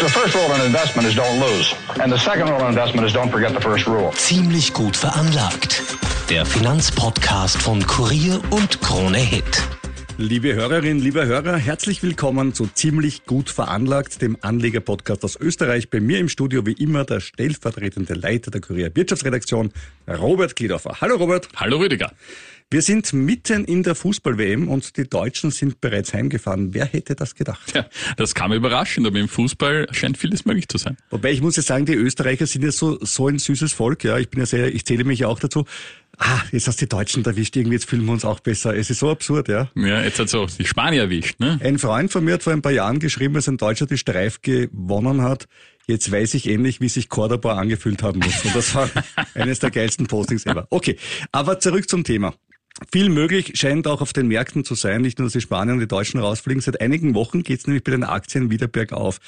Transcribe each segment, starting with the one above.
The first rule in investment is don't lose. And the second rule in investment is don't forget the first rule. Ziemlich gut veranlagt. Der Finanzpodcast von Kurier und Krone Hit. Liebe Hörerinnen, liebe Hörer, herzlich willkommen zu Ziemlich gut veranlagt, dem Anleger-Podcast aus Österreich. Bei mir im Studio wie immer der stellvertretende Leiter der Kurier Wirtschaftsredaktion, Robert Kliedorfer. Hallo Robert. Hallo Rüdiger. Wir sind mitten in der Fußball-WM und die Deutschen sind bereits heimgefahren. Wer hätte das gedacht? Ja, das kam überraschend, aber im Fußball scheint vieles möglich zu sein. Wobei ich muss ja sagen, die Österreicher sind ja so, so ein süßes Volk. Ja, ich bin ja sehr, ich zähle mich ja auch dazu. Ah, jetzt hast du die Deutschen erwischt, irgendwie jetzt fühlen wir uns auch besser. Es ist so absurd, ja. Ja, jetzt hat so die Spanier erwischt, ne? Ein Freund von mir hat vor ein paar Jahren geschrieben, als ein Deutscher die Streif gewonnen hat. Jetzt weiß ich endlich, wie sich Cordoba angefühlt haben muss. Und das war eines der geilsten Postings ever. Okay, aber zurück zum Thema. Viel möglich scheint auch auf den Märkten zu sein, nicht nur, dass die Spanier und die Deutschen rausfliegen. Seit einigen Wochen geht es nämlich bei den Aktien wieder bergauf.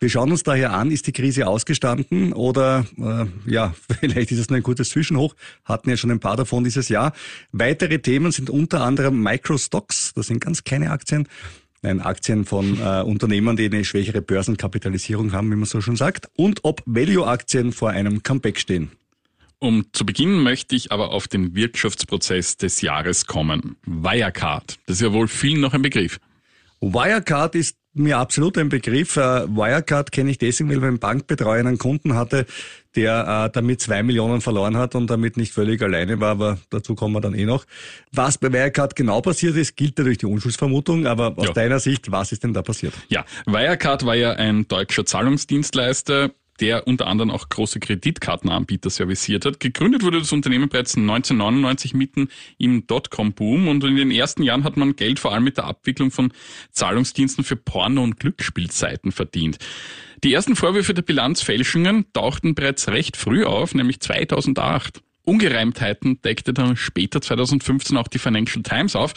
Wir schauen uns daher an, ist die Krise ausgestanden oder äh, ja, vielleicht ist es nur ein kurzes Zwischenhoch, hatten ja schon ein paar davon dieses Jahr. Weitere Themen sind unter anderem Microstocks, das sind ganz kleine Aktien, Nein, Aktien von äh, Unternehmen, die eine schwächere Börsenkapitalisierung haben, wie man so schon sagt, und ob Value-Aktien vor einem Comeback stehen. Um zu beginnen möchte ich aber auf den Wirtschaftsprozess des Jahres kommen. Wirecard. Das ist ja wohl vielen noch ein Begriff. Wirecard ist mir absolut ein Begriff. Äh, Wirecard kenne ich deswegen, weil ich einen Bankbetreuer einen Kunden hatte, der äh, damit zwei Millionen verloren hat und damit nicht völlig alleine war, aber dazu kommen wir dann eh noch. Was bei Wirecard genau passiert ist, gilt natürlich die Unschuldsvermutung, aber aus Ja. deiner Sicht, was ist denn da passiert? Ja, Wirecard war ja ein deutscher Zahlungsdienstleister, der unter anderem auch große Kreditkartenanbieter serviciert hat. Gegründet wurde das Unternehmen bereits 1999 mitten im Dotcom-Boom und in den ersten Jahren hat man Geld vor allem mit der Abwicklung von Zahlungsdiensten für Porno- und Glücksspielseiten verdient. Die ersten Vorwürfe der Bilanzfälschungen tauchten bereits recht früh auf, nämlich 2008. Ungereimtheiten deckte dann später 2015 auch die Financial Times auf,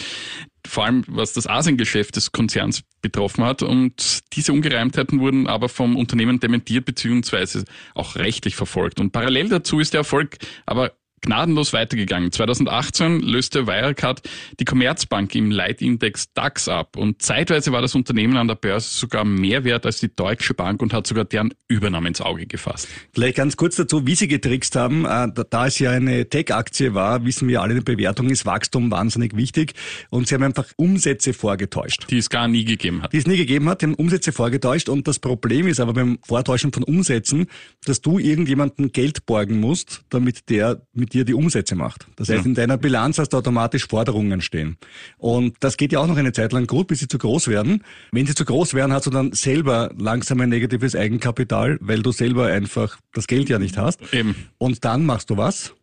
vor allem was das Asiengeschäft des Konzerns betroffen hat. Und diese Ungereimtheiten wurden aber vom Unternehmen dementiert bzw. auch rechtlich verfolgt. Und parallel dazu ist der Erfolg aber gnadenlos weitergegangen. 2018 löste Wirecard die Commerzbank im Leitindex DAX ab und zeitweise war das Unternehmen an der Börse sogar mehr wert als die Deutsche Bank und hat sogar deren Übernahme ins Auge gefasst. Vielleicht ganz kurz dazu, wie sie getrickst haben. Äh, Da da es ja eine Tech-Aktie war, wissen wir alle, in der Bewertung ist Wachstum wahnsinnig wichtig und sie haben einfach Umsätze vorgetäuscht. Die es gar nie gegeben hat. die es nie gegeben hat, die haben Umsätze vorgetäuscht und das Problem ist aber beim Vortäuschen von Umsätzen, dass du irgendjemanden Geld borgen musst, damit der mit dir die Umsätze macht. Das heißt, Ja. in deiner Bilanz hast du automatisch Forderungen stehen. Und das geht ja auch noch eine Zeit lang gut, bis sie zu groß werden. Wenn sie zu groß werden, hast du dann selber langsam ein negatives Eigenkapital, weil du selber einfach das Geld ja nicht hast. Eben. Und dann machst du was?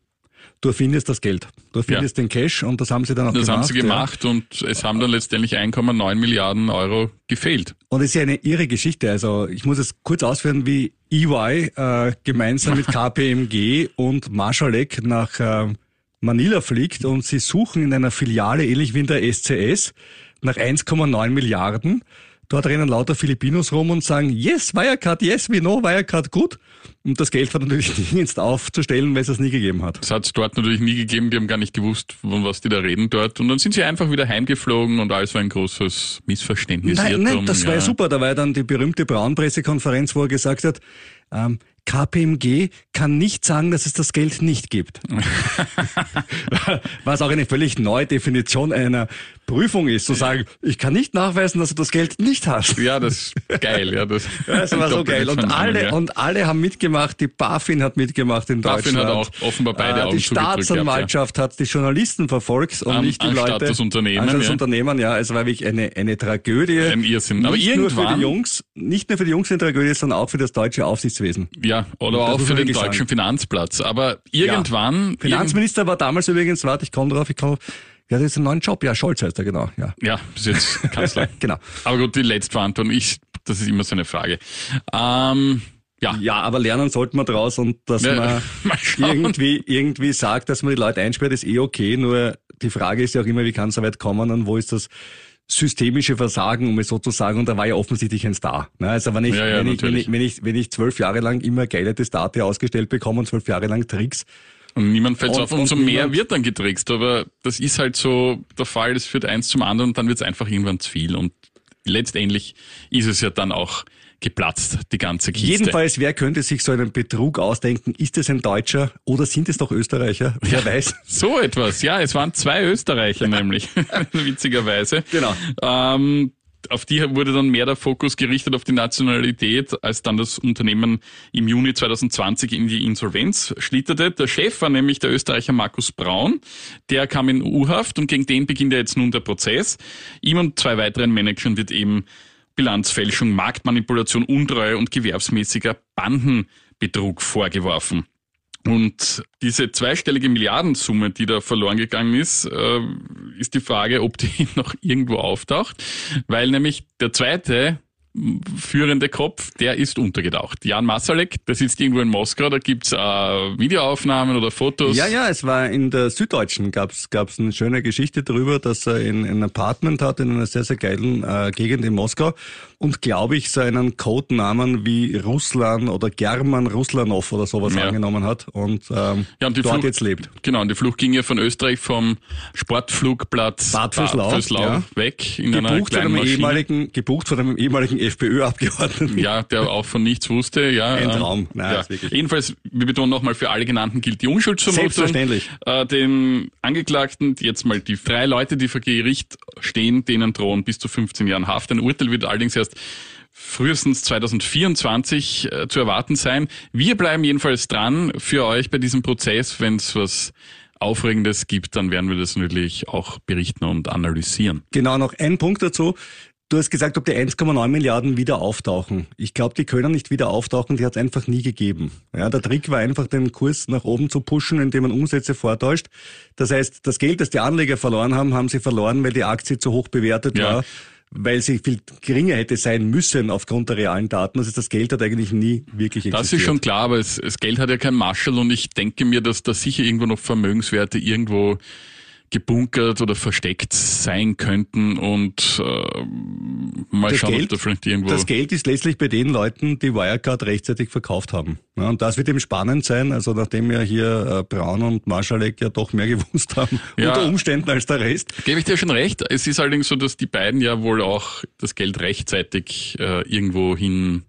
Du erfindest das Geld. Du erfindest den Cash und das haben sie dann auch Das gemacht. haben sie ja. gemacht und es haben dann letztendlich 1,9 Milliarden Euro gefehlt. Und es ist ja eine irre Geschichte. Also ich muss es kurz ausführen, wie EY äh, gemeinsam mit KPMG und Marschalek nach äh, Manila fliegt und sie suchen in einer Filiale, ähnlich wie in der SCS, nach 1,9 Milliarden. Dort rennen lauter Filipinos rum und sagen, yes, Wirecard, yes, we know, Wirecard, gut. Und das Geld war natürlich nirgends aufzustellen, weil es es nie gegeben hat. Das hat es dort natürlich nie gegeben, die haben gar nicht gewusst, von was die da reden dort. Und dann sind sie einfach wieder heimgeflogen und alles war ein großes Missverständnis. Nein, nein, das war ja super. Da war ja dann die berühmte Braun-Pressekonferenz, wo er gesagt hat, ähm, KPMG kann nicht sagen, dass es das Geld nicht gibt. Was auch eine völlig neue Definition einer Prüfung ist, zu sagen, ich kann nicht nachweisen, dass du das Geld nicht hast. Ja, das ist geil. Ja, das, Ja, Das war so geil. Und alle, ja. und alle haben mitgemacht. Die BaFin hat mitgemacht in BaFin Deutschland. hat auch offenbar beide Äh, Augen Die zugedrückt gehabt, Staatsanwaltschaft hat die Journalisten verfolgt und An- nicht die Leute. das Unternehmen, Anstatt das ja. Unternehmen, ja. Es war wirklich eine, eine Tragödie. Ein Irrsinn. Aber nicht nur für irgendwann- die Jungs, nicht nur für die Jungs eine Tragödie, sondern auch für das deutsche Aufsichtswesen. Ja, oder Das auch für den wirklich deutschen sagen. Finanzplatz. Aber irgendwann... Finanzminister war damals übrigens, warte, ich komme drauf, ich komme, ja, das ist ein neuen Job, ja, Scholz heißt er, genau, ja. Ja, bis jetzt Kanzler. Genau. Aber gut, die Letztverantwortung. Ich das ist immer so eine Frage. Ähm, ja. Ja, aber lernen sollte man draus und dass Ja, man irgendwie, irgendwie sagt, dass man die Leute einsperrt, ist eh okay. Nur die Frage ist ja auch immer, wie kann es so weit kommen und wo ist das systemische Versagen, um es so zu sagen, und da war ja offensichtlich ein Star. Ne? Also wenn ich, Ja, ja, wenn, ich, wenn, ich, wenn, ich, wenn ich zwölf Jahre lang immer geile Testate ausgestellt bekomme und zwölf Jahre lang Tricks, Und niemand fällt auf. Und und so mehr wird dann getrickst. Aber das ist halt so der Fall, das führt eins zum anderen und dann wird es einfach irgendwann zu viel. Und letztendlich ist es ja dann auch geplatzt, die ganze Kiste. Jedenfalls, wer könnte sich so einen Betrug ausdenken? Ist es ein Deutscher oder sind es doch Österreicher? Wer weiß. So etwas, ja. Es waren zwei Österreicher nämlich, witzigerweise. Genau. Ähm, auf die wurde dann mehr der Fokus gerichtet auf die Nationalität, als dann das Unternehmen im Juni 2020 in die Insolvenz schlitterte. Der Chef war nämlich der Österreicher Markus Braun. Der kam in U-Haft und gegen den beginnt ja jetzt nun der Prozess. Ihm und zwei weiteren Managern wird eben Bilanzfälschung, Marktmanipulation, Untreue und gewerbsmäßiger Bandenbetrug vorgeworfen. Und diese zweistellige Milliardensumme, die da verloren gegangen ist, äh, ist die Frage, ob die noch irgendwo auftaucht, weil nämlich der zweite führende Kopf, der ist untergetaucht. Jan Masalek, der sitzt irgendwo in Moskau, da gibt's äh, Videoaufnahmen oder Fotos. Ja, ja, es war in der Süddeutschen gab's gab's eine schöne Geschichte darüber, dass er in, in ein Apartment hat in einer sehr, sehr geilen äh, Gegend in Moskau und glaube ich so einen Codenamen wie Ruslan oder German Ruslanov oder sowas Ja. angenommen hat und, ähm, Ja, und dort Flucht- jetzt lebt. Genau, und die Flucht ging ja von Österreich vom Sportflugplatz Bad Vöslau, ja. weg in einer Gebucht von kleinen einem Maschine. ehemaligen, gebucht von einem ehemaligen FPÖ-Abgeordneten. Ja, der auch von nichts wusste, ja. Ein ähm, Traum. Nein, ja. wirklich- Jedenfalls, wir betonen nochmal, für alle genannten gilt die Unschuldsvermutung. Selbstverständlich. Äh, den Angeklagten, jetzt mal die drei Leute, die vor Gericht stehen, denen drohen bis zu 15 Jahren Haft. Ein Urteil wird allerdings erst frühestens 2024 äh, zu erwarten sein. Wir bleiben jedenfalls dran für euch bei diesem Prozess. Wenn es was Aufregendes gibt, dann werden wir das natürlich auch berichten und analysieren. Genau, noch ein Punkt dazu. Du hast gesagt, ob die 1,9 Milliarden wieder auftauchen. Ich glaube, die können nicht wieder auftauchen, die hat es einfach nie gegeben. Ja, der Trick war einfach, den Kurs nach oben zu pushen, indem man Umsätze vortäuscht. Das heißt, das Geld, das die Anleger verloren haben, haben sie verloren, weil die Aktie zu hoch bewertet Ja. war, weil sie viel geringer hätte sein müssen aufgrund der realen Daten. Heißt, das Geld hat eigentlich nie wirklich existiert. Das ist schon klar, aber es, das Geld hat ja kein Marshall und ich denke mir, dass da sicher irgendwo noch Vermögenswerte irgendwo gebunkert oder versteckt sein könnten und äh, mal Das schauen, Geld- ob da vielleicht irgendwo... Das Geld ist letztlich bei den Leuten, die Wirecard rechtzeitig verkauft haben. Ja, und das wird eben spannend sein, also nachdem ja hier äh, Braun und Marschalek ja doch mehr gewusst haben, Ja. unter Umständen als der Rest. Gebe ich dir schon recht. Es ist allerdings so, dass die beiden ja wohl auch das Geld rechtzeitig äh, irgendwo hin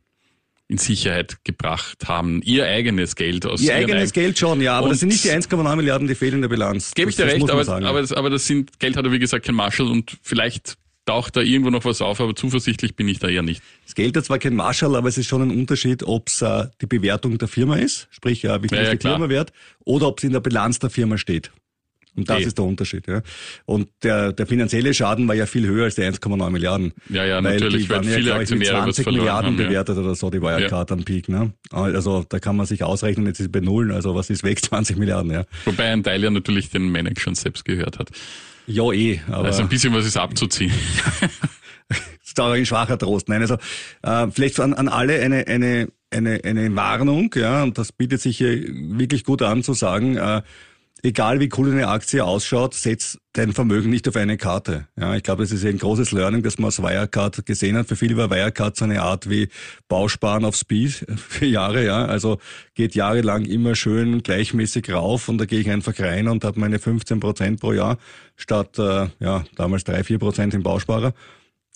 in Sicherheit gebracht haben. Ihr eigenes Geld aus Ihr eigenes eig- Geld schon, ja, aber Und- das sind nicht die 1,9 Milliarden, die fehlen in der Bilanz. Gebe ich dir recht, aber, sagen. aber, das, aber das sind, Geld hat er wie gesagt kein Marshall und vielleicht taucht da irgendwo noch was auf, aber zuversichtlich bin ich da eher nicht. Das Geld hat zwar kein Marschall, aber es ist schon ein Unterschied, ob es äh, die Bewertung der Firma ist, sprich äh, wie viel Ja, ja, die. Firma wert, oder ob es in der Bilanz der Firma steht. Und das Eh. ist der Unterschied. Ja. Und der, der finanzielle Schaden war ja viel höher als die 1,9 Milliarden. Ja, ja, weil natürlich, die weil waren ja, viele glaube ich, mit Aktionäre was 20 verloren Milliarden haben, ja. bewertet oder so, die Wirecard am Peak. Ne? Also da kann man sich ausrechnen, jetzt ist es bei Nullen, also was ist weg? 20 Milliarden, ja. Wobei ein Teil ja natürlich den Managern selbst gehört hat. Ja, eh, aber Also ein bisschen was ist abzuziehen. ist auch ein schwacher Trost. Nein, also äh, vielleicht an, an alle eine, eine, eine, eine Warnung, ja, und das bietet sich hier wirklich gut an zu sagen, äh, egal wie cool eine Aktie ausschaut, setz dein Vermögen nicht auf eine Karte. Ja, ich glaube, das ist ein großes Learning, das man aus Wirecard gesehen hat. Für viele war Wirecard so eine Art wie Bausparen auf Speed für Jahre, ja. Also geht jahrelang immer schön gleichmäßig rauf und da gehe ich einfach rein und habe meine 15 Prozent pro Jahr statt, äh, ja, damals drei vier Prozent im Bausparer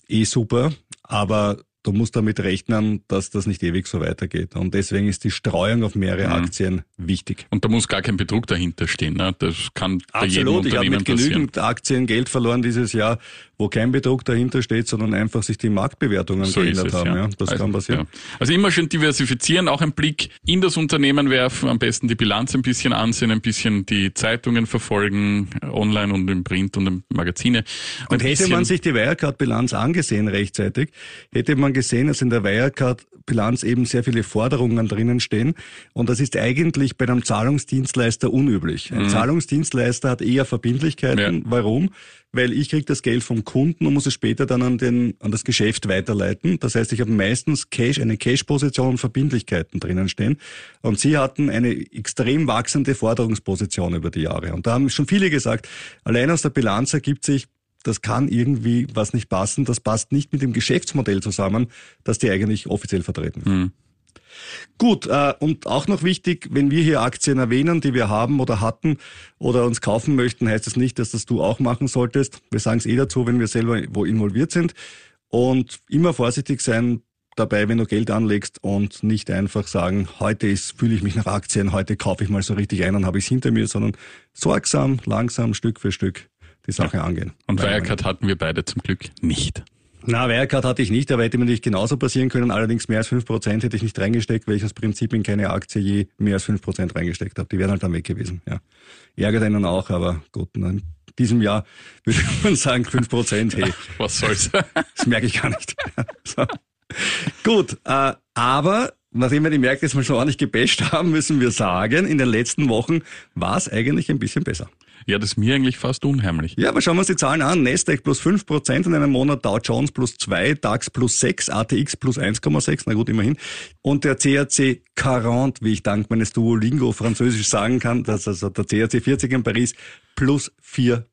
eh super, aber du musst damit rechnen, dass das nicht ewig so weitergeht. Und deswegen ist die Streuung auf mehrere Mhm. Aktien wichtig. Und da muss gar kein Betrug dahinter stehen. Ne? Das kann bei jedem Absolut, ich habe mit genügend Aktien Geld verloren dieses Jahr, wo kein Betrug dahinter steht, sondern einfach sich die Marktbewertungen So geändert es, haben. ja. Ja. Das also, kann passieren. Ja. Also immer schön diversifizieren, auch einen Blick in das Unternehmen werfen, am besten die Bilanz ein bisschen ansehen, ein bisschen die Zeitungen verfolgen, online und im Print und im Magazine. Und Ein hätte bisschen- man sich die Wirecard-Bilanz angesehen rechtzeitig, hätte man man gesehen, dass in der Wirecard-Bilanz eben sehr viele Forderungen drinnen stehen. Und das ist eigentlich bei einem Zahlungsdienstleister unüblich. Ein mhm. Zahlungsdienstleister hat eher Verbindlichkeiten. Ja. Warum? Weil ich kriege das Geld vom Kunden und muss es später dann an, den, an das Geschäft weiterleiten. Das heißt, ich habe meistens Cash, eine Cash-Position und Verbindlichkeiten drinnen stehen. Und sie hatten eine extrem wachsende Forderungsposition über die Jahre. Und da haben schon viele gesagt, allein aus der Bilanz ergibt sich, das kann irgendwie was nicht passen, das passt nicht mit dem Geschäftsmodell zusammen, das die eigentlich offiziell vertreten. Mhm. Gut, äh, und auch noch wichtig, wenn wir hier Aktien erwähnen, die wir haben oder hatten oder uns kaufen möchten, heißt das nicht, dass das du auch machen solltest. Wir sagen es eh dazu, wenn wir selber wo involviert sind. Und immer vorsichtig sein dabei, wenn du Geld anlegst und nicht einfach sagen, heute ist, fühle ich mich nach Aktien, heute kaufe ich mal so richtig ein und habe ich es hinter mir, sondern sorgsam, langsam, Stück für Stück die Sache ja. angehen. Und Wirecard hatten wir beide zum Glück nicht. Na, Wirecard hatte ich nicht, aber hätte mir nicht genauso passieren können. Allerdings mehr als fünf Prozent hätte ich nicht reingesteckt, weil ich aus Prinzip in keine Aktie je mehr als fünf Prozent reingesteckt habe. Die wären halt dann weg gewesen. Ja. Ärgert einen auch, aber gut, in diesem Jahr würde man sagen fünf Prozent. Hey, was soll's? das merke ich gar nicht. so. Gut, äh, aber nachdem wir die Märkte jetzt mal schon ordentlich gebasht haben, müssen wir sagen, in den letzten Wochen war es eigentlich ein bisschen besser. Ja, das ist mir eigentlich fast unheimlich. Ja, aber schauen wir uns die Zahlen an. Nasdaq plus 5% in einem Monat, Dow Jones plus 2, DAX plus 6, ATX plus 1,6, na gut, immerhin. Und der CAC 40, wie ich dank meines Duolingo Französisch sagen kann, das ist also der CAC 40 in Paris plus 4%.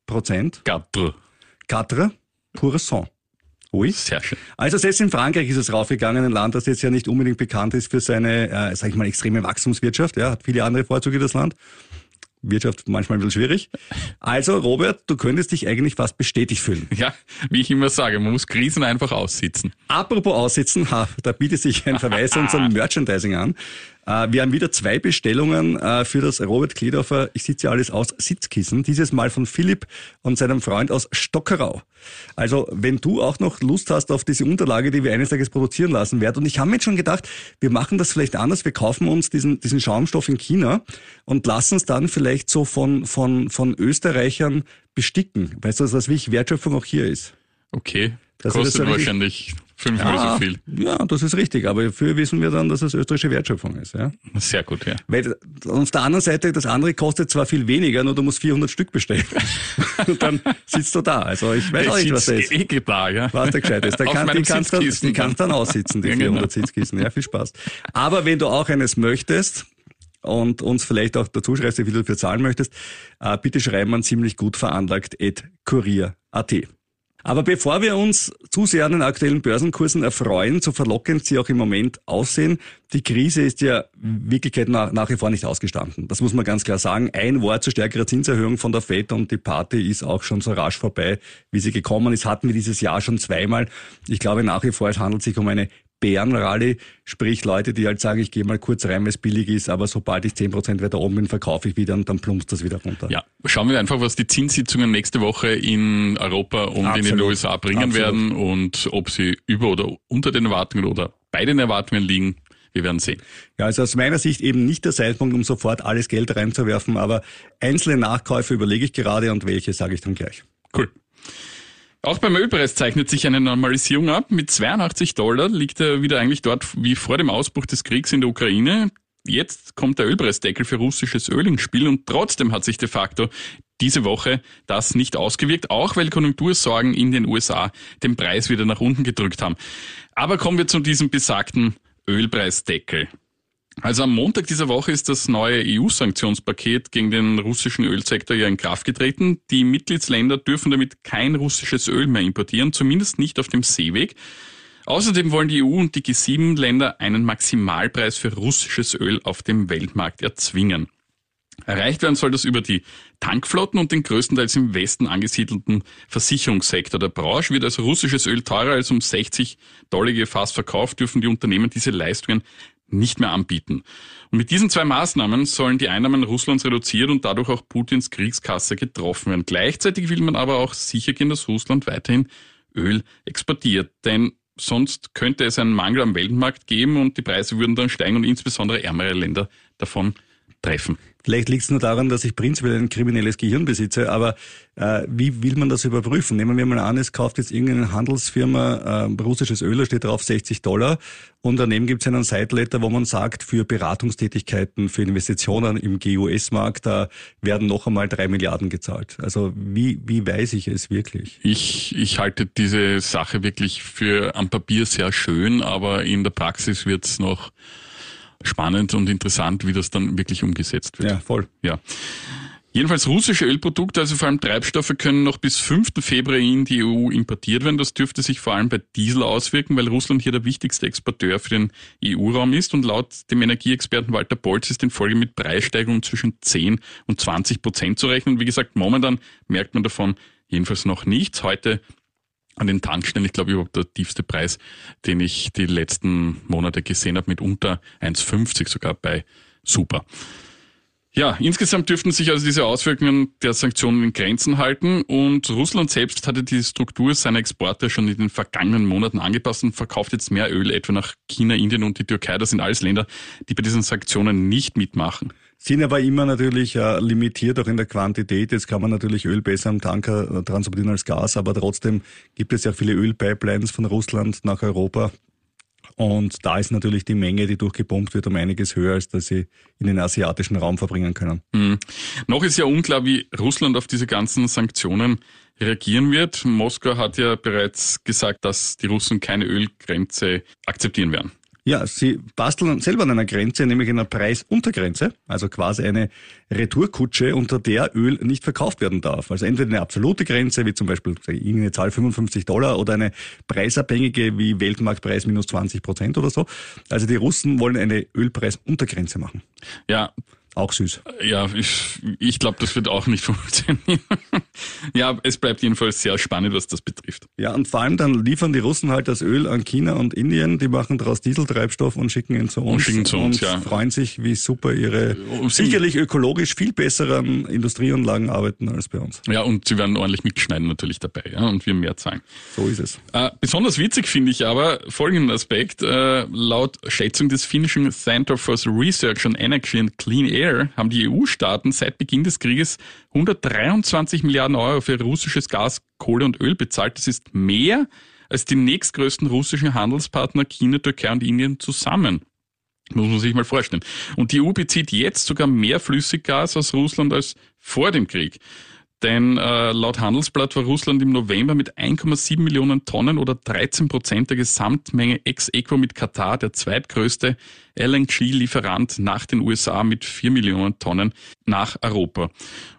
Quatre. Quatre, sang. Ui. Sehr schön. Also selbst in Frankreich ist es raufgegangen, ein Land, das jetzt ja nicht unbedingt bekannt ist für seine, äh, sag ich mal, extreme Wachstumswirtschaft. Ja, hat viele andere Vorzüge, das Land. Wirtschaft manchmal ein bisschen schwierig. Also, Robert, du könntest dich eigentlich fast bestätigt fühlen. Ja, wie ich immer sage, man muss Krisen einfach aussitzen. Apropos aussitzen, ha, da bietet sich ein Verweis unserem Merchandising an. Äh, wir haben wieder zwei Bestellungen äh, für das Robert Kledorfer Ich sitze ja alles aus Sitzkissen. Dieses Mal von Philipp und seinem Freund aus Stockerau. Also wenn du auch noch Lust hast auf diese Unterlage, die wir eines Tages produzieren lassen werden. Und ich habe mir jetzt schon gedacht, wir machen das vielleicht anders. Wir kaufen uns diesen, diesen Schaumstoff in China und lassen es dann vielleicht so von, von, von Österreichern besticken. Weißt du, was wie Wertschöpfung auch hier ist? Okay. Das kostet wahrscheinlich Fünfmal ja, so viel. Ja, das ist richtig. Aber dafür wissen wir dann, dass es österreichische Wertschöpfung ist. Ja? Sehr gut, ja. Weil auf der anderen Seite, das andere kostet zwar viel weniger, nur du musst 400 Stück bestellen. Und dann sitzt du da. Also ich weiß auch nicht, was das ist. Eh da, ja. Was der gescheit ist. Da kann, die kannst dann, die kannst dann aussitzen, die 400 genau. Sitzkissen. Ja, viel Spaß. Aber wenn du auch eines möchtest, und uns vielleicht auch dazu schreibst, wie viel du dafür zahlen möchtest, äh, bitte schreiben an ziemlich gut veranlagt at kurier.at. Aber bevor wir uns zu sehr an den aktuellen Börsenkursen erfreuen, so verlockend sie auch im Moment aussehen, die Krise ist ja Wirklichkeit nach, nach wie vor nicht ausgestanden. Das muss man ganz klar sagen. Ein Wort zu stärkerer Zinserhöhung von der FED und die Party ist auch schon so rasch vorbei, wie sie gekommen ist. Hatten wir dieses Jahr schon zweimal. Ich glaube nach wie vor, es handelt sich um eine Bärenrallye, sprich Leute, die halt sagen, ich gehe mal kurz rein, weil es billig ist, aber sobald ich 10% weiter oben bin, verkaufe ich wieder und dann plumpst das wieder runter. Ja, schauen wir einfach, was die Zinssitzungen nächste Woche in Europa und Absolut. in den USA bringen Absolut. werden und ob sie über oder unter den Erwartungen oder bei den Erwartungen liegen. Wir werden sehen. Ja, also aus meiner Sicht eben nicht der Zeitpunkt, um sofort alles Geld reinzuwerfen, aber einzelne Nachkäufe überlege ich gerade und welche sage ich dann gleich. Cool. Auch beim Ölpreis zeichnet sich eine Normalisierung ab. Mit 82 Dollar liegt er wieder eigentlich dort wie vor dem Ausbruch des Kriegs in der Ukraine. Jetzt kommt der Ölpreisdeckel für russisches Öl ins Spiel und trotzdem hat sich de facto diese Woche das nicht ausgewirkt, auch weil Konjunktursorgen in den USA den Preis wieder nach unten gedrückt haben. Aber kommen wir zu diesem besagten Ölpreisdeckel. Also am Montag dieser Woche ist das neue EU-Sanktionspaket gegen den russischen Ölsektor ja in Kraft getreten. Die Mitgliedsländer dürfen damit kein russisches Öl mehr importieren, zumindest nicht auf dem Seeweg. Außerdem wollen die EU und die G7-Länder einen Maximalpreis für russisches Öl auf dem Weltmarkt erzwingen. Erreicht werden soll das über die Tankflotten und den größtenteils im Westen angesiedelten Versicherungssektor. Der Branche wird also russisches Öl teurer als um 60 Dollar gefasst verkauft, dürfen die Unternehmen diese Leistungen nicht mehr anbieten. Und mit diesen zwei Maßnahmen sollen die Einnahmen Russlands reduziert und dadurch auch Putins Kriegskasse getroffen werden. Gleichzeitig will man aber auch sicher gehen, dass Russland weiterhin Öl exportiert. Denn sonst könnte es einen Mangel am Weltmarkt geben und die Preise würden dann steigen und insbesondere ärmere Länder davon treffen. Vielleicht liegt es nur daran, dass ich prinzipiell ein kriminelles Gehirn besitze, aber äh, wie will man das überprüfen? Nehmen wir mal an, es kauft jetzt irgendeine Handelsfirma äh, russisches Öl, da steht drauf 60 Dollar und daneben gibt es einen Side-Letter, wo man sagt, für Beratungstätigkeiten, für Investitionen im GUS-Markt, da werden noch einmal drei Milliarden gezahlt. Also wie, wie weiß ich es wirklich? Ich, ich halte diese Sache wirklich für am Papier sehr schön, aber in der Praxis wird es noch spannend und interessant, wie das dann wirklich umgesetzt wird. Ja, voll. Ja. Jedenfalls russische Ölprodukte, also vor allem Treibstoffe, können noch bis 5. Februar in die EU importiert werden. Das dürfte sich vor allem bei Diesel auswirken, weil Russland hier der wichtigste Exporteur für den EU-Raum ist. Und laut dem Energieexperten Walter Bolz ist in Folge mit Preissteigerungen zwischen 10 und 20 Prozent zu rechnen. Wie gesagt, momentan merkt man davon jedenfalls noch nichts. Heute an den Tankstellen, ich glaube, überhaupt der tiefste Preis, den ich die letzten Monate gesehen habe, mit unter 1,50 sogar bei Super. Ja, insgesamt dürften sich also diese Auswirkungen der Sanktionen in Grenzen halten und Russland selbst hatte die Struktur seiner Exporte schon in den vergangenen Monaten angepasst und verkauft jetzt mehr Öl etwa nach China, Indien und die Türkei. Das sind alles Länder, die bei diesen Sanktionen nicht mitmachen. Sind aber immer natürlich äh, limitiert auch in der Quantität. Jetzt kann man natürlich Öl besser am Tanker äh, transportieren als Gas, aber trotzdem gibt es ja viele Ölpipelines von Russland nach Europa. Und da ist natürlich die Menge, die durchgepumpt wird, um einiges höher, als dass sie in den asiatischen Raum verbringen können. Mhm. Noch ist ja unklar, wie Russland auf diese ganzen Sanktionen reagieren wird. Moskau hat ja bereits gesagt, dass die Russen keine Ölgrenze akzeptieren werden. Ja, sie basteln selber an einer Grenze, nämlich einer Preisuntergrenze, also quasi eine Retourkutsche, unter der Öl nicht verkauft werden darf. Also entweder eine absolute Grenze, wie zum Beispiel irgendeine Zahl 55 Dollar, oder eine preisabhängige wie Weltmarktpreis minus 20 Prozent oder so. Also die Russen wollen eine Ölpreisuntergrenze machen. Ja, auch süß. Ja, ich, ich glaube, das wird auch nicht funktionieren. ja, es bleibt jedenfalls sehr spannend, was das betrifft. Ja, und vor allem dann liefern die Russen halt das Öl an China und Indien, die machen daraus Dieseltreibstoff und schicken ihn zu uns. Und schicken zu uns, und ja. freuen sich, wie super ihre sicherlich ökologisch viel besseren Industrieanlagen arbeiten als bei uns. Ja, und sie werden ordentlich mitschneiden natürlich dabei, ja, und wir mehr zahlen. So ist es. Äh, besonders witzig finde ich aber folgenden Aspekt. Äh, laut Schätzung des finnischen Center for Research on Energy and Clean Air Air haben die EU-Staaten seit Beginn des Krieges 123 Milliarden Euro für russisches Gas, Kohle und Öl bezahlt. Das ist mehr als die nächstgrößten russischen Handelspartner China, Türkei und Indien zusammen. Muss man sich mal vorstellen. Und die EU bezieht jetzt sogar mehr Flüssiggas aus Russland als vor dem Krieg. Denn äh, laut Handelsblatt war Russland im November mit 1,7 Millionen Tonnen oder 13 Prozent der Gesamtmenge ex-equo mit Katar der zweitgrößte LNG-Lieferant nach den USA mit 4 Millionen Tonnen nach Europa.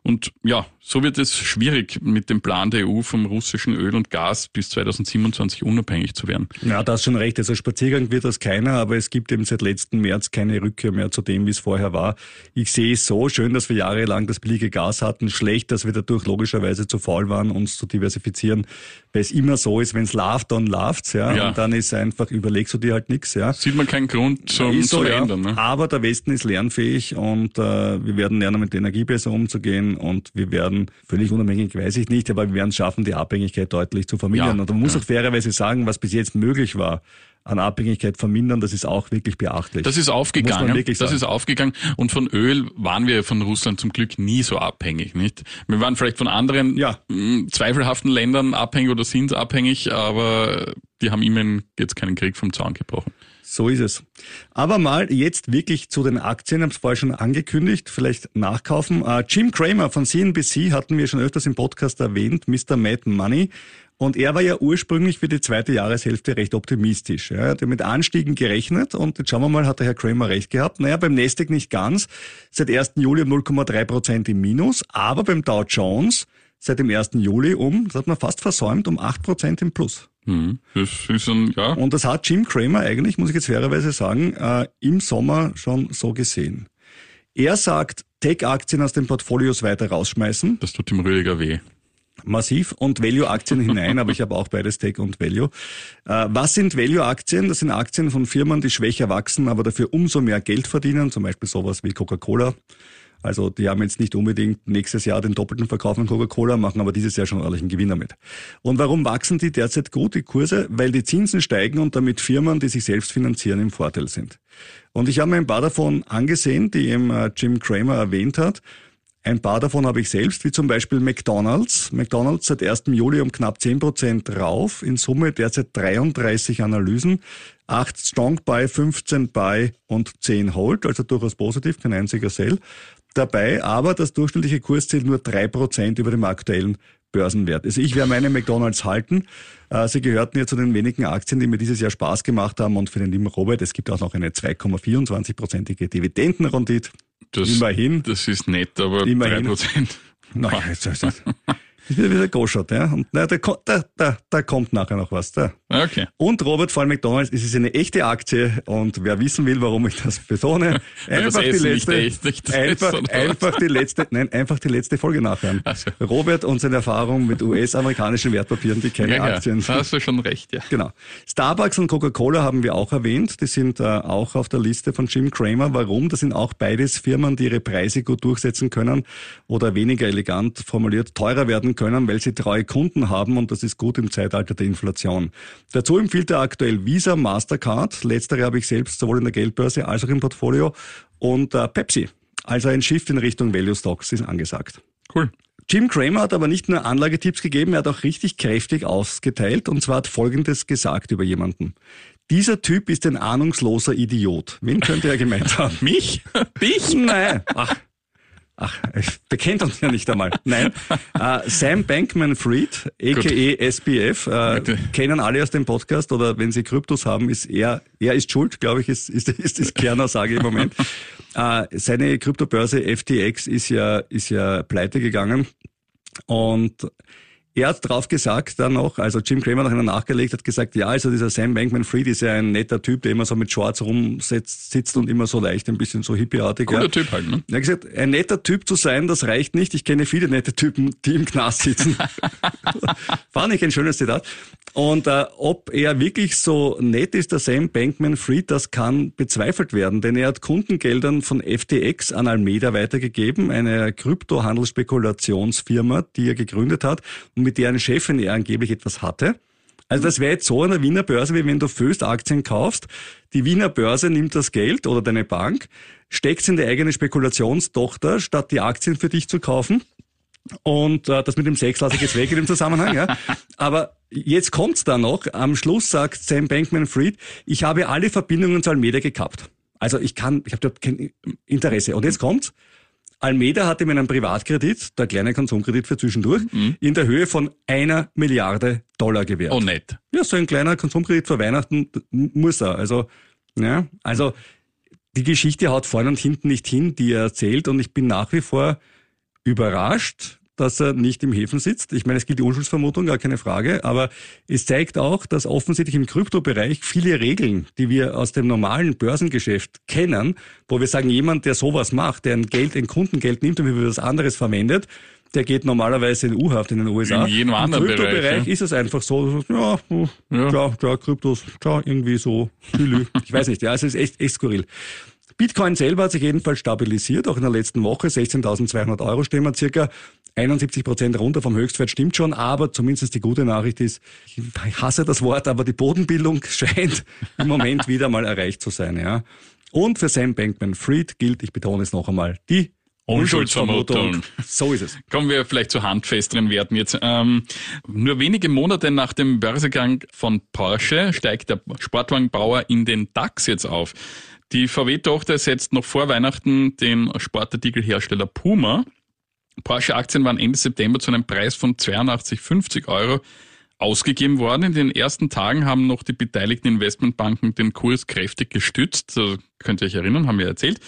Und ja, so wird es schwierig mit dem Plan der EU vom russischen Öl und Gas bis 2027 unabhängig zu werden. Ja, da hast schon recht. Also Spaziergang wird das keiner, aber es gibt eben seit letzten März keine Rückkehr mehr zu dem, wie es vorher war. Ich sehe es so schön, dass wir jahrelang das billige Gas hatten, schlecht, dass wir dadurch logischerweise zu faul waren, uns zu diversifizieren, weil es immer so ist, wenn es läuft, dann läuft's, ja? ja. Und dann ist einfach, überlegst du dir halt nichts, ja. Sieht man keinen Grund zum so, ändern. Ne? Aber der Westen ist lernfähig und äh, wir werden lernen, mit der Energie besser umzugehen und wir werden, völlig unabhängig weiß ich nicht, aber wir werden es schaffen, die Abhängigkeit deutlich zu vermindern. Ja, und man muss ja. auch fairerweise sagen, was bis jetzt möglich war, an Abhängigkeit vermindern, das ist auch wirklich beachtlich. Das ist aufgegangen. das ist aufgegangen. Und von Öl waren wir von Russland zum Glück nie so abhängig, nicht? Wir waren vielleicht von anderen ja. Hm, zweifelhaften Ländern abhängig oder sind abhängig, aber die haben immerhin jetzt keinen Krieg vom Zaun gebrochen. So ist es. Aber mal jetzt wirklich zu den Aktien, ich habe es vorher schon angekündigt, vielleicht nachkaufen. Uh, Jim Cramer von CNBC hatten wir schon öfters im Podcast erwähnt, Mr. Mad Money. Und er war ja ursprünglich für die zweite Jahreshälfte recht optimistisch. Er hat mit Anstiegen gerechnet und jetzt schauen wir mal, hat der Herr Kramer recht gehabt. Naja, beim Nasdaq nicht ganz. Seit 1. Juli um 0,3 Prozent im Minus, aber beim Dow Jones seit dem 1. Juli um, das hat man fast versäumt, um 8 Prozent im Plus. Mhm. Das ist ein, ja. Und das hat Jim Cramer eigentlich, muss ich jetzt fairerweise sagen, äh, im Sommer schon so gesehen. Er sagt, Tech-Aktien aus den Portfolios weiter rausschmeißen. Das tut ihm Rüdiger weh. Massiv und Value-Aktien hinein, aber ich habe auch beides Tech und Value. Äh, was sind Value-Aktien? Das sind Aktien von Firmen, die schwächer wachsen, aber dafür umso mehr Geld verdienen, zum Beispiel sowas wie Coca-Cola Also die haben jetzt nicht unbedingt nächstes Jahr den doppelten Verkauf von Coca-Cola, machen aber dieses Jahr schon ordentlichen Gewinn damit. Und warum wachsen die derzeit gut, die Kurse? Weil die Zinsen steigen und damit Firmen, die sich selbst finanzieren, im Vorteil sind. Und ich habe mir ein paar davon angesehen, die eben äh, Jim Cramer erwähnt hat. Ein paar davon habe ich selbst, wie zum Beispiel McDonald's. McDonald's seit 1. Juli um knapp 10 Prozent rauf. In Summe derzeit 33 Analysen. 8 Strong Buy, 15 Buy und 10 Hold. Also durchaus positiv, kein einziger Sell dabei. Aber das durchschnittliche Kursziel nur 3 Prozent über dem aktuellen Börsenwert. Also ich werde meine McDonalds halten. Äh, sie gehörten ja zu den wenigen Aktien, die mir dieses Jahr Spaß gemacht haben und für den lieben Robert, es gibt auch noch eine 2,24-prozentige Dividendenrendite. Das, Immerhin. Das ist nett, aber Immerhin. 3%. Naja, jetzt ist das. Das wird wieder Goschert, ja. Und na, da, da, da kommt nachher noch was. Da. Okay. Und Robert von McDonalds, es ist eine echte Aktie und wer wissen will, warum ich das betone, das einfach die letzte, echt einfach, einfach die letzte, nein, einfach die letzte Folge nachhören. Also. Robert und seine Erfahrung mit US-amerikanischen Wertpapieren, die keine Ja, ja, Aktien da hast du schon recht, ja. Genau. Starbucks und Coca-Cola haben wir auch erwähnt. Die sind äh, auch auf der Liste von Jim Cramer. Warum? Das sind auch beides Firmen, die ihre Preise gut durchsetzen können oder weniger elegant formuliert teurer werden können, weil sie treue Kunden haben und das ist gut im Zeitalter der Inflation. Dazu empfiehlt er aktuell Visa, Mastercard. Letztere habe ich selbst sowohl in der Geldbörse als auch im Portfolio und äh, Pepsi. Also ein Shift in Richtung Value Stocks ist angesagt. Cool. Jim Cramer hat aber nicht nur Anlagetipps gegeben, er hat auch richtig kräftig ausgeteilt und zwar hat Folgendes gesagt über jemanden. Dieser Typ ist ein ahnungsloser Idiot. Wen könnte er gemeint haben? Mich? Dich? Nein. Ach, ach, der kennt uns ja nicht einmal. Nein. Äh, Sam Bankman-Fried, a.k.a. SBF, äh, Bitte. kennen alle aus dem Podcast oder wenn sie Kryptos haben, ist er, er ist schuld, glaube ich, ist, ist, ist das Kernaussage im Moment. äh, seine Kryptobörse FTX ist ja, ist ja pleite gegangen und er hat drauf gesagt dann noch, also Jim Cramer nachher nachgelegt, hat gesagt, ja, also dieser Sam Bankman-Fried ist ja ein netter Typ, der immer so mit Shorts rumsitzt sitzt und immer so leicht, ein bisschen so hippieartig. Cooler ja. Typ halt, ne? Er hat gesagt, ein netter Typ zu sein, das reicht nicht. Ich kenne viele nette Typen, die im Knast sitzen. Fand ich ein schönes Zitat. Und äh, ob er wirklich so nett ist, der Sam Bankman-Fried, das kann bezweifelt werden, denn er hat Kundengeldern von FTX an Almeida weitergegeben, eine Kryptohandelsspekulationsfirma, die er gegründet hat und mit deren Chefin er angeblich etwas hatte. Also das wäre jetzt so an der Wiener Börse, wie wenn du Föst Aktien kaufst. Die Wiener Börse nimmt das Geld oder deine Bank, steckt es in die eigene Spekulationstochter, statt die Aktien für dich zu kaufen. Und äh, das mit dem Sex lasse ich jetzt weg in dem Zusammenhang. Ja. Aber jetzt kommt's da noch. Am Schluss sagt Sam Bankman-Fried, ich habe alle Verbindungen zu Almeida gekappt. Also ich kann, ich habe dort kein Interesse. Und jetzt kommt's. Almeida hatte mir einen Privatkredit, der kleine Konsumkredit für zwischendurch, in der Höhe von einer Milliarde Dollar gewährt. Oh, nett. Ja, so ein kleiner Konsumkredit für Weihnachten muss er. Also, ja, also die Geschichte haut vorne und hinten nicht hin, die er erzählt. Und ich bin nach wie vor überrascht, dass er nicht im Häfen sitzt. Ich meine, es gilt die Unschuldsvermutung, gar keine Frage. Aber es zeigt auch, dass offensichtlich im Kryptobereich viele Regeln, die wir aus dem normalen Börsengeschäft kennen, wo wir sagen, jemand, der sowas macht, der ein Geld, ein Kundengeld nimmt und für was anderes verwendet, der geht normalerweise in U-Haft in den USA. In jedem Im anderen Bereich, Kryptobereich ja. ist es einfach so, ja, ja, Ja. ja, ja Kryptos, ja, irgendwie so, ich weiß nicht, ja, es ist echt, echt skurril. Bitcoin selber hat sich jedenfalls stabilisiert, auch in der letzten Woche, 16.200 Euro stehen wir circa. 71 Prozent runter vom Höchstwert stimmt schon, aber zumindest die gute Nachricht ist, ich hasse das Wort, aber die Bodenbildung scheint im Moment wieder mal erreicht zu sein. Ja. Und für Sam Bankman-Fried gilt, ich betone es noch einmal, die Unschuldsvermutung. So ist es. Kommen wir vielleicht zu handfesteren Werten jetzt. Ähm, nur wenige Monate nach dem Börsegang von Porsche steigt der Sportwagenbauer in den DAX jetzt auf. Die VW-Tochter setzt noch vor Weihnachten den Sportartikelhersteller Puma. Porsche-Aktien waren Ende September zu einem Preis von 82,50 Euro ausgegeben worden. In den ersten Tagen haben noch die beteiligten Investmentbanken den Kurs kräftig gestützt. So könnt ihr euch erinnern, haben wir erzählt.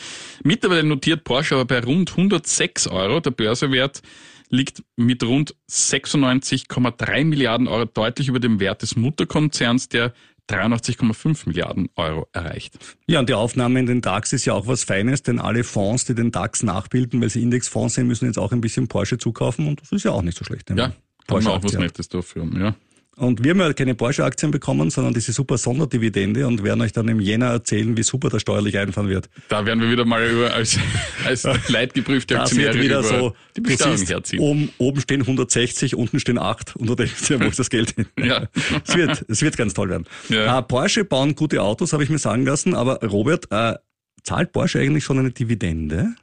Mittlerweile notiert Porsche aber bei rund 106 Euro. Der Börsewert liegt mit rund 96,3 Milliarden Euro deutlich über dem Wert des Mutterkonzerns, der 83,5 Milliarden Euro erreicht. Ja, und die Aufnahme in den DAX ist ja auch was Feines, denn alle Fonds, die den DAX nachbilden, weil sie Indexfonds sind, müssen jetzt auch ein bisschen Porsche zukaufen und das ist ja auch nicht so schlecht. wenn Ja, kann man auch was. Nettes dafür, ja. Und wir haben ja keine Porsche-Aktien bekommen, sondern diese super Sonderdividende und werden euch dann im Jänner erzählen, wie super das steuerlich einfahren wird. Da werden wir wieder mal über, als, als leidgeprüfte Das Aktionäre wird wieder so, die Besteuerung siehst, herziehen. oben, oben stehen 160, unten stehen 8 und du denkst ja, wo ist das Geld hin? Ja. Es wird, es wird ganz toll werden. Ja. Äh, Porsche bauen gute Autos, habe ich mir sagen lassen, aber Robert, äh, zahlt Porsche eigentlich schon eine Dividende?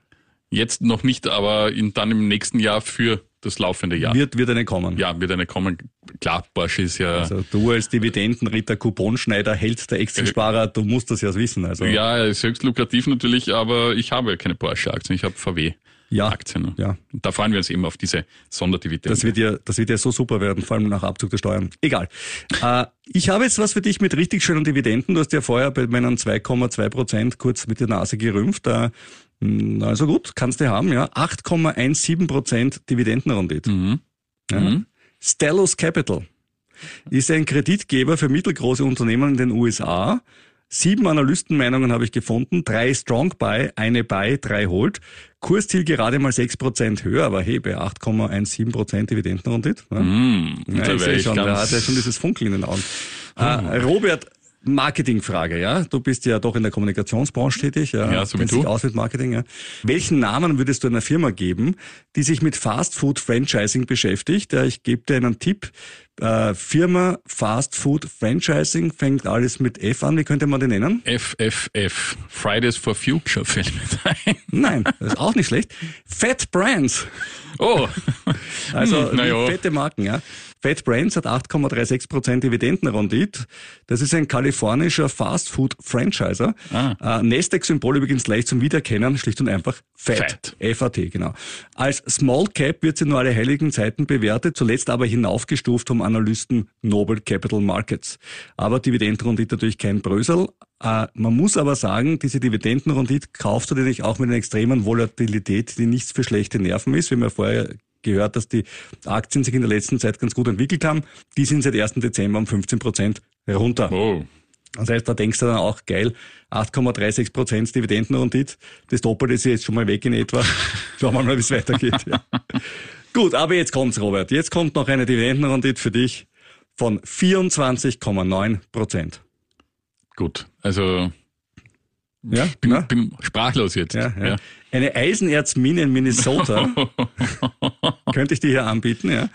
Jetzt noch nicht, aber in, dann im nächsten Jahr für das laufende Jahr. Wird, wird eine kommen? ja, wird eine kommen. Klar, Porsche ist ja, Also du als Dividendenritter, Couponschneider, Held der Extrasparer, du musst das ja wissen. Also ja, ist höchst lukrativ natürlich, aber ich habe ja keine Porsche-Aktien, ich habe VW-Aktien. Ja, ja. Und da freuen wir uns eben auf diese Sonderdividende. Das wird ja, das wird ja so super werden, vor allem nach Abzug der Steuern. Egal. Äh, ich habe jetzt was für dich mit richtig schönen Dividenden. Du hast ja vorher bei meinen 2,2 Prozent kurz mit der Nase gerümpft. Äh, also gut, kannst du haben, ja. 8,17 Prozent Dividendenrendite. Mhm. Ja. Stellus Capital ist ein Kreditgeber für mittelgroße Unternehmen in den USA. Sieben Analystenmeinungen habe ich gefunden, drei Strong Buy, eine Buy, drei Hold. Kursziel gerade mal 6% höher, aber hey, bei 8,17% Dividendenrendite. Ja. Mhm. Ja, da ich sehe schon, ganz, hat ja schon dieses Funkeln in den Augen. Äh, Robert, Marketingfrage, ja. Du bist ja doch in der Kommunikationsbranche tätig, ja. Ja, so wie du. aus mit Marketing, ja. Welchen Namen würdest du einer Firma geben, die sich mit Fast Food Franchising beschäftigt? Ja, ich gebe dir einen Tipp. Äh, Firma Fast Food Franchising fängt alles mit F an. Wie könnte man die nennen? FFF, Fridays for Future fällt mir ein. Nein, das ist auch nicht schlecht. Fat Brands. Oh, Also Hm, na ja. fette Marken, ja. Fat Brands hat 8,36% Dividendenrendite. Das ist ein kalifornischer Fast-Food-Franchiser. Ah. Äh, Nasdaq-Symbol übrigens leicht zum Wiedererkennen, schlicht und einfach Fat. Fat. FAT, genau. Als Small Cap wird sie nur alle heiligen Zeiten bewertet, zuletzt aber hinaufgestuft vom Analysten Noble Capital Markets. Aber Dividendenrendite natürlich kein Brösel. Äh, man muss aber sagen, diese Dividendenrendite kaufst du dir nicht auch mit einer extremen Volatilität, die nichts für schlechte Nerven ist. Wir haben ja vorher gehört, dass die Aktien sich in der letzten Zeit ganz gut entwickelt haben. Die sind seit 1. Dezember um 15 Prozent runter. oh. Das heißt, da denkst du dann auch, geil, 8,36 Prozent Dividendenrendite, das Doppelte ist jetzt schon mal weg in etwa. Schauen wir mal, wie es weitergeht. Ja. Gut, aber jetzt kommt's, Robert. Jetzt kommt noch eine Dividendenrendite für dich von 24,9 Prozent. Gut, also Ja, bin, ja, bin sprachlos jetzt. ja, ja. Eine Eisenerzmine in Minnesota könnte ich dir hier anbieten. Ja.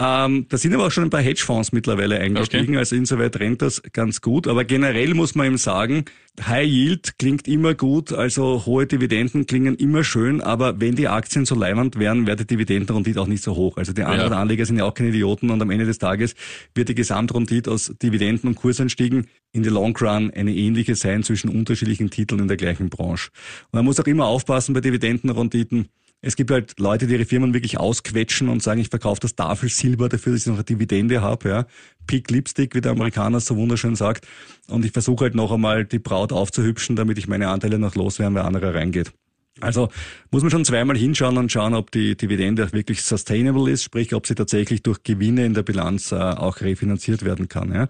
Ähm, da sind aber auch schon ein paar Hedgefonds mittlerweile eingestiegen, also insoweit rennt das ganz gut. Aber generell muss man eben sagen, High Yield klingt immer gut, also hohe Dividenden klingen immer schön, aber wenn die Aktien so leimend wären, wäre die Dividendenrendite auch nicht so hoch. Also die anderen Ja. Anleger sind ja auch keine Idioten und am Ende des Tages wird die Gesamtrendite aus Dividenden und Kursanstiegen in the long run eine ähnliche sein zwischen unterschiedlichen Titeln in der gleichen Branche. Und man muss auch immer aufpassen bei Dividendenrenditen. Es gibt halt Leute, die ihre Firmen wirklich ausquetschen und sagen, ich verkaufe das Tafelsilber dafür, dass ich noch eine Dividende habe. Ja. Pick Lipstick, wie der Amerikaner so wunderschön sagt. Und ich versuche halt noch einmal die Braut aufzuhübschen, damit ich meine Anteile noch loswerden, wer andere reingeht. Also muss man schon zweimal hinschauen und schauen, ob die Dividende auch wirklich sustainable ist, sprich, ob sie tatsächlich durch Gewinne in der Bilanz äh, auch refinanziert werden kann. Ja.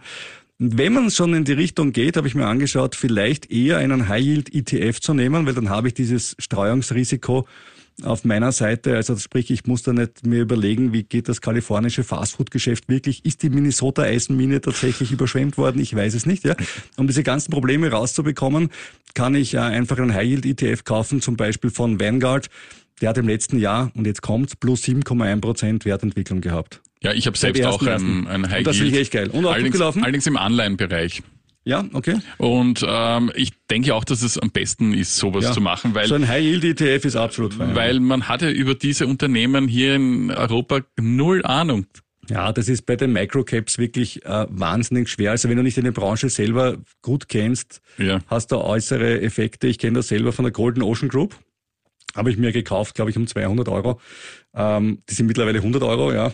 Und wenn man schon in die Richtung geht, habe ich mir angeschaut, vielleicht eher einen High-Yield-ETF zu nehmen, weil dann habe ich dieses Streuungsrisiko auf meiner Seite. Also sprich, ich muss da nicht mir überlegen, wie geht das kalifornische Fastfood-Geschäft wirklich? Ist die Minnesota-Eisenmine tatsächlich überschwemmt worden? Ich weiß es nicht. Ja. Um diese ganzen Probleme rauszubekommen, kann ich äh, einfach einen High-Yield-ETF kaufen, zum Beispiel von Vanguard. Der hat im letzten Jahr, und jetzt kommt's, plus 7,1 Prozent Wertentwicklung gehabt. Ja, ich habe selbst auch ersten ein, ein High Und das finde ich echt geil. Und auch gut allerdings, gelaufen? allerdings im Anleihenbereich. Ja, okay. Und ähm, ich denke auch, dass es am besten ist, sowas Ja. zu machen, weil so ein High-Yield-ETF ist absolut fein. weil man hatte über diese Unternehmen hier in Europa null Ahnung. Ja, das ist bei den Microcaps wirklich äh, wahnsinnig schwer. Also wenn du nicht in der Branche selber gut kennst, Ja. hast du äußere Effekte. Ich kenne das selber von der Golden Ocean Group. Habe ich mir gekauft, glaube ich, um 200 Euro. Ähm, die sind mittlerweile 100 Euro, ja.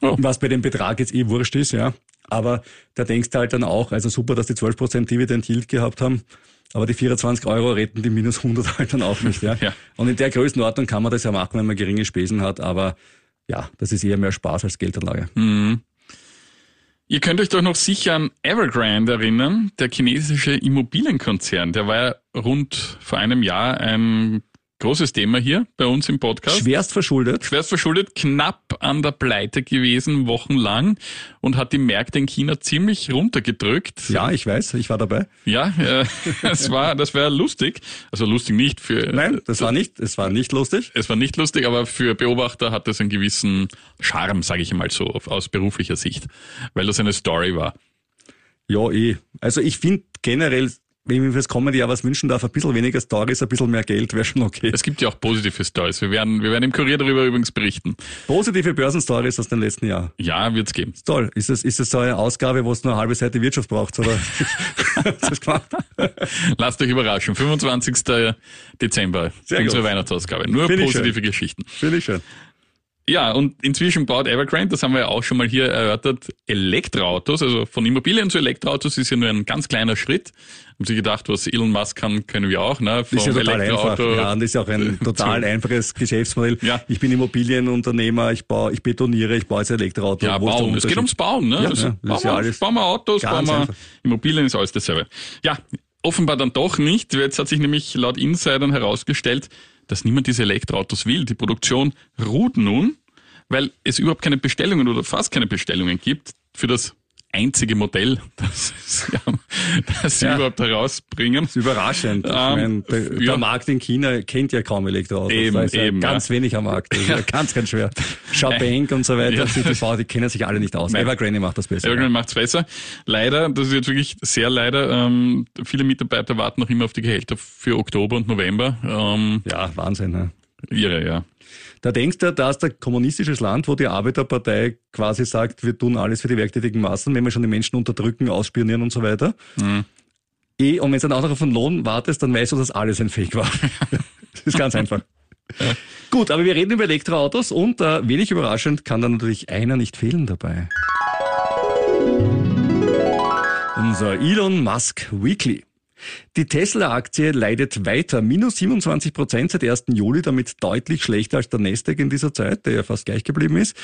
Oh. Was bei dem Betrag jetzt eh wurscht ist, ja. Aber da denkst du halt dann auch, also super, dass die 12% Dividend Yield gehabt haben. Aber die 24 Euro retten die minus 100 halt dann auch nicht, ja. Ja. Und in der Größenordnung kann man das ja machen, wenn man geringe Spesen hat. Aber ja, das ist eher mehr Spaß als Geldanlage. Ihr könnt euch doch noch sicher an Evergrande erinnern, der chinesische Immobilienkonzern. Der war ja rund vor einem Jahr ein großes Thema hier bei uns im Podcast. Schwerst verschuldet. Schwerst verschuldet, knapp an der Pleite gewesen, wochenlang und hat die Märkte in China ziemlich runtergedrückt. Ja, ich weiß, ich war dabei. Ja, äh, es war, das wäre lustig. Also lustig nicht für. Nein, das war nicht, es war nicht lustig. Es war nicht lustig, aber für Beobachter hat es einen gewissen Charme, sage ich mal so, aus beruflicher Sicht, weil das eine Story war. Ja, eh. Also ich finde generell, wenn ich mir fürs kommende Jahr was wünschen darf, ein bisschen weniger Stories, ein bisschen mehr Geld wäre schon okay. Es gibt ja auch positive Stories. Wir werden, wir werden im Kurier darüber übrigens berichten. Positive Börsenstories aus dem letzten Jahr. Ja, wird's geben. Toll. Ist das, ist das so eine Ausgabe, wo es nur eine halbe Seite Wirtschaft braucht, oder? Das gemacht? Lasst euch überraschen. 25. Dezember, Sehr unsere gut. Weihnachtsausgabe. Nur Finde ich positive. Geschichten. Finde ich schön. Ja, und inzwischen baut Evergrande, das haben wir ja auch schon mal hier erörtert, Elektroautos. Also von Immobilien zu Elektroautos ist ja nur ein ganz kleiner Schritt. Haben Sie gedacht, was Elon Musk kann, können wir auch, ne? Vom Das ist ja total einfach. Ja, und das ist ja auch ein total einfaches Geschäftsmodell. Ja. Ich bin Immobilienunternehmer, ich baue, ich betoniere, ich baue jetzt Elektroauto. Ja, Wo bauen. Es geht ums Bauen, ne? Ja, also, ja, bauen, ja wir, alles bauen wir Autos, bauen wir einfach. Immobilien, ist alles dasselbe. Ja, offenbar dann doch nicht. Jetzt hat sich nämlich laut Insidern herausgestellt, dass niemand diese Elektroautos will. Die Produktion ruht nun, weil es überhaupt keine Bestellungen oder fast keine Bestellungen gibt für das einzige Modell, das, sie haben, das sie Ja. überhaupt herausbringen. Das ist überraschend. Ähm, meine, der, der ja. Markt in China kennt ja kaum Elektroautos. Eben, da ist ja eben, ganz ja. wenig am Markt. Ganz, ganz schwer. Schabank und so weiter. CTV, die kennen sich alle nicht aus. Nein. Evergrande macht das besser. Irgendwann macht's besser. Leider, das ist jetzt wirklich sehr leider, ähm, viele Mitarbeiter warten noch immer auf die Gehälter für Oktober und November. Ähm, Ja, Wahnsinn. Ne? irre, ja. Da denkst du, da ist ein kommunistisches Land, wo die Arbeiterpartei quasi sagt, wir tun alles für die werktätigen Massen, wenn wir schon die Menschen unterdrücken, ausspionieren und so weiter. Mhm. Eh, und wenn du dann auch noch auf den Lohn wartest, dann weißt du, dass alles ein Fake war. das ist ganz einfach. Gut, aber wir reden über Elektroautos und äh, wenig überraschend kann da natürlich einer nicht fehlen dabei. Unser Elon Musk Weekly. Die Tesla-Aktie leidet weiter. Minus 27 Prozent seit 1. Juli, damit deutlich schlechter als der Nasdaq in dieser Zeit, der ja fast gleich geblieben ist.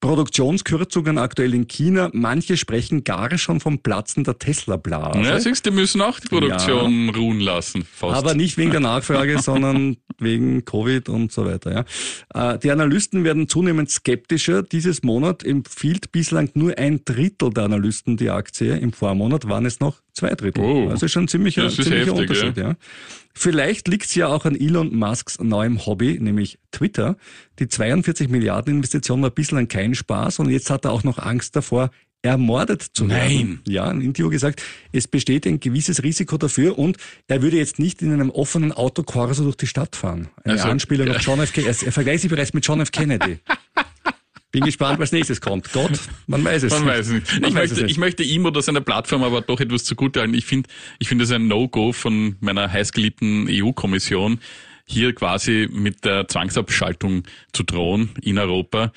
Produktionskürzungen aktuell in China. Manche sprechen gar schon vom Platzen der Tesla-Blase. Ja, siehst die müssen auch die Produktion ruhen lassen. Fast. Aber nicht wegen der Nachfrage, sondern wegen Covid und so weiter. Ja. Äh, Die Analysten werden zunehmend skeptischer. Dieses Monat empfiehlt bislang nur ein Drittel der Analysten die Aktie. Im Vormonat waren es noch zwei Drittel. Oh. Also schon ein ziemlicher, Das ist ziemlicher heftig, Unterschied. Ja. Vielleicht liegt es ja auch an Elon Musks neuem Hobby, nämlich Twitter. Die 42 Milliarden Investition war bislang kein Spaß und jetzt hat er auch noch Angst davor, ermordet zu Nein. werden. Ja, ein Interview gesagt, es besteht ein gewisses Risiko dafür und er würde jetzt nicht in einem offenen Autokorso durch die Stadt fahren. Eine Also, Anspielung ja. auf John F. Kennedy. Er er vergleicht sich bereits mit John F. Kennedy. Bin gespannt, was nächstes kommt. Gott, man weiß es. Man weiß es nicht. Man Ich weiß möchte, es nicht. ich möchte ihm oder seiner Plattform aber doch etwas zugutehalten. Ich finde, ich finde es ein No-Go von meiner heißgeliebten EU-Kommission, hier quasi mit der Zwangsabschaltung zu drohen in Europa.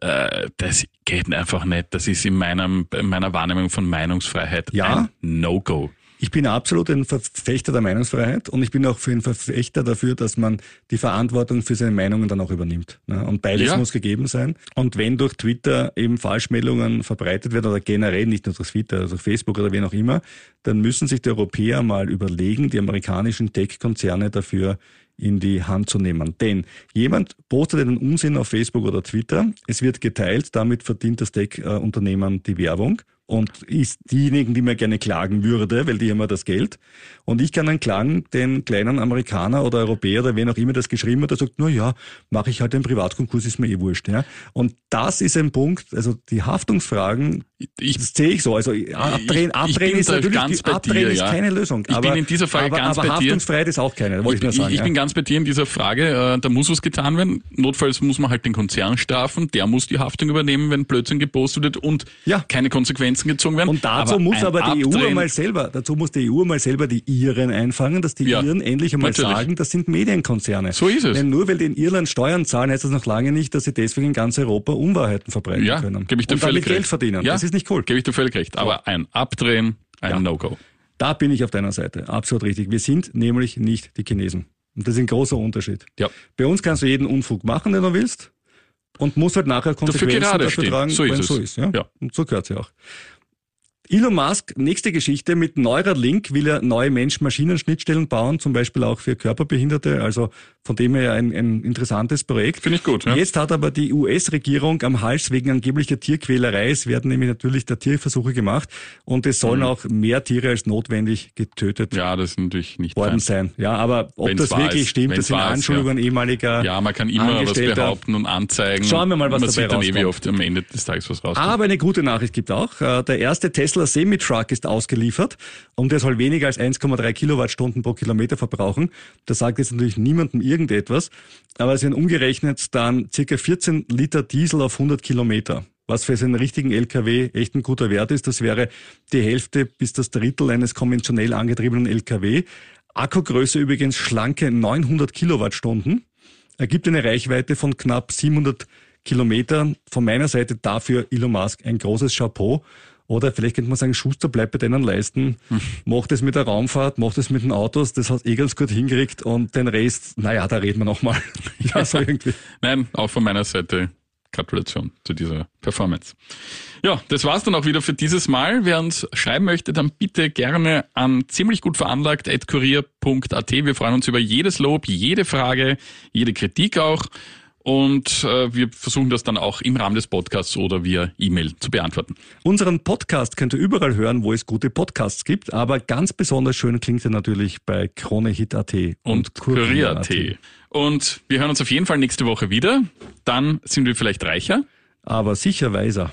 Äh, Das geht einfach nicht. Das ist in, meinem, in meiner Wahrnehmung von Meinungsfreiheit Ja. ein No-Go. Ich bin absolut ein Verfechter der Meinungsfreiheit und ich bin auch für ein Verfechter dafür, dass man die Verantwortung für seine Meinungen dann auch übernimmt. ne? Und beides Ja. muss gegeben sein. Und wenn durch Twitter eben Falschmeldungen verbreitet werden oder generell nicht nur durch Twitter, also Facebook oder wen auch immer, dann müssen sich die Europäer mal überlegen, die amerikanischen Tech-Konzerne dafür in die Hand zu nehmen. Denn jemand postet einen Unsinn auf Facebook oder Twitter, es wird geteilt, damit verdient das Tech-Unternehmen die Werbung und ist diejenigen, die mir gerne klagen würde, weil die haben ja das Geld. Und ich kann dann klagen, den kleinen Amerikaner oder Europäer oder wen auch immer das geschrieben hat, der sagt, na ja, mache ich halt einen Privatkonkurs, ist mir eh wurscht. Ja? Und das ist ein Punkt, also die Haftungsfragen, Ich, das sehe ich so. Also abdrehen, ich abdrehen ist natürlich ganz bei abdrehen dir, ist ja. keine Lösung. Ich aber, bin in dieser Frage aber, ganz aber bei dir. Haftungsfreiheit ist auch keine, wollte ich nur sagen. Ich, ich ja. bin ganz bei dir in dieser Frage. Äh, da muss was getan werden. Notfalls muss man halt den Konzern strafen. Der muss die Haftung übernehmen, wenn Blödsinn gepostet wird und Ja. keine Konsequenzen gezogen werden. Und dazu muss ein aber die EU Abdrehen- mal selber, dazu muss die EU mal selber die Iren einfangen, dass die Ja, Iren endlich einmal natürlich. sagen, das sind Medienkonzerne. So ist es. Denn nur weil die in Irland Steuern zahlen, heißt das noch lange nicht, dass sie deswegen in ganz Europa Unwahrheiten verbreiten ja, können. gebe ich dir Und völlig damit Geld recht. verdienen. Ja, Das ist nicht cool. Gebe ich dir völlig recht. Aber ein Abdrehen, ein Ja. No-Go. Da bin ich auf deiner Seite. Absolut richtig. Wir sind nämlich nicht die Chinesen. Und das ist ein großer Unterschied. Ja. Bei uns kannst du jeden Unfug machen, den du willst. Und musst halt nachher Konsequenzen dafür stehen. tragen, So wenn es. so ist. Ja? Ja. Und so gehört ja auch. Elon Musk, nächste Geschichte, mit Neuralink will er neue Mensch-Maschinen-Schnittstellen bauen, zum Beispiel auch für Körperbehinderte, also von dem her ein, ein interessantes Projekt. Finde ich gut. Ja. Jetzt hat aber die US-Regierung am Hals wegen angeblicher Tierquälerei, es werden nämlich natürlich da Tierversuche gemacht und es sollen mhm. auch mehr Tiere als notwendig getötet ja, das ist natürlich nicht worden sein. Ja, aber ob Wenn's das wirklich ist, stimmt, das sind Anschuldigungen ja. ehemaliger Ja, man kann immer was behaupten und anzeigen. Schauen wir mal, was man dabei sieht dann eh, rauskommt. oft am Ende des Tages was rauskommt. Aber eine gute Nachricht gibt auch. Äh, Der erste Tesla Semi-Truck ist ausgeliefert und der soll weniger als 1,3 Kilowattstunden pro Kilometer verbrauchen. Das sagt jetzt natürlich niemandem irgendetwas, aber es werden umgerechnet dann circa 14 Liter Diesel auf 100 Kilometer. Was für einen richtigen LKW echt ein guter Wert ist, das wäre die Hälfte bis das Drittel eines konventionell angetriebenen LKW. Akkugröße übrigens schlanke 900 Kilowattstunden ergibt eine Reichweite von knapp 700 Kilometern. Von meiner Seite dafür Elon Musk ein großes Chapeau. Oder vielleicht könnte man sagen, Schuster bleibt bei deinen Leisten, macht es mit der Raumfahrt, macht es mit den Autos, das hast eh ganz gut hingekriegt und den Rest, naja, da reden wir nochmal. ja, so irgendwie. Nein, auch von meiner Seite Gratulation zu dieser Performance. Ja, das war's dann auch wieder für dieses Mal. Wer uns schreiben möchte, dann bitte gerne an ziemlich gut veranlagt kurier.at. Wir freuen uns über jedes Lob, jede Frage, jede Kritik auch. Und äh, wir versuchen das dann auch im Rahmen des Podcasts oder via E-Mail zu beantworten. Unseren Podcast könnt ihr überall hören, wo es gute Podcasts gibt, aber ganz besonders schön klingt er natürlich bei KroneHit.at und Kurier.at. Und wir hören uns auf jeden Fall nächste Woche wieder. Dann sind wir vielleicht reicher. Aber sicher weiser.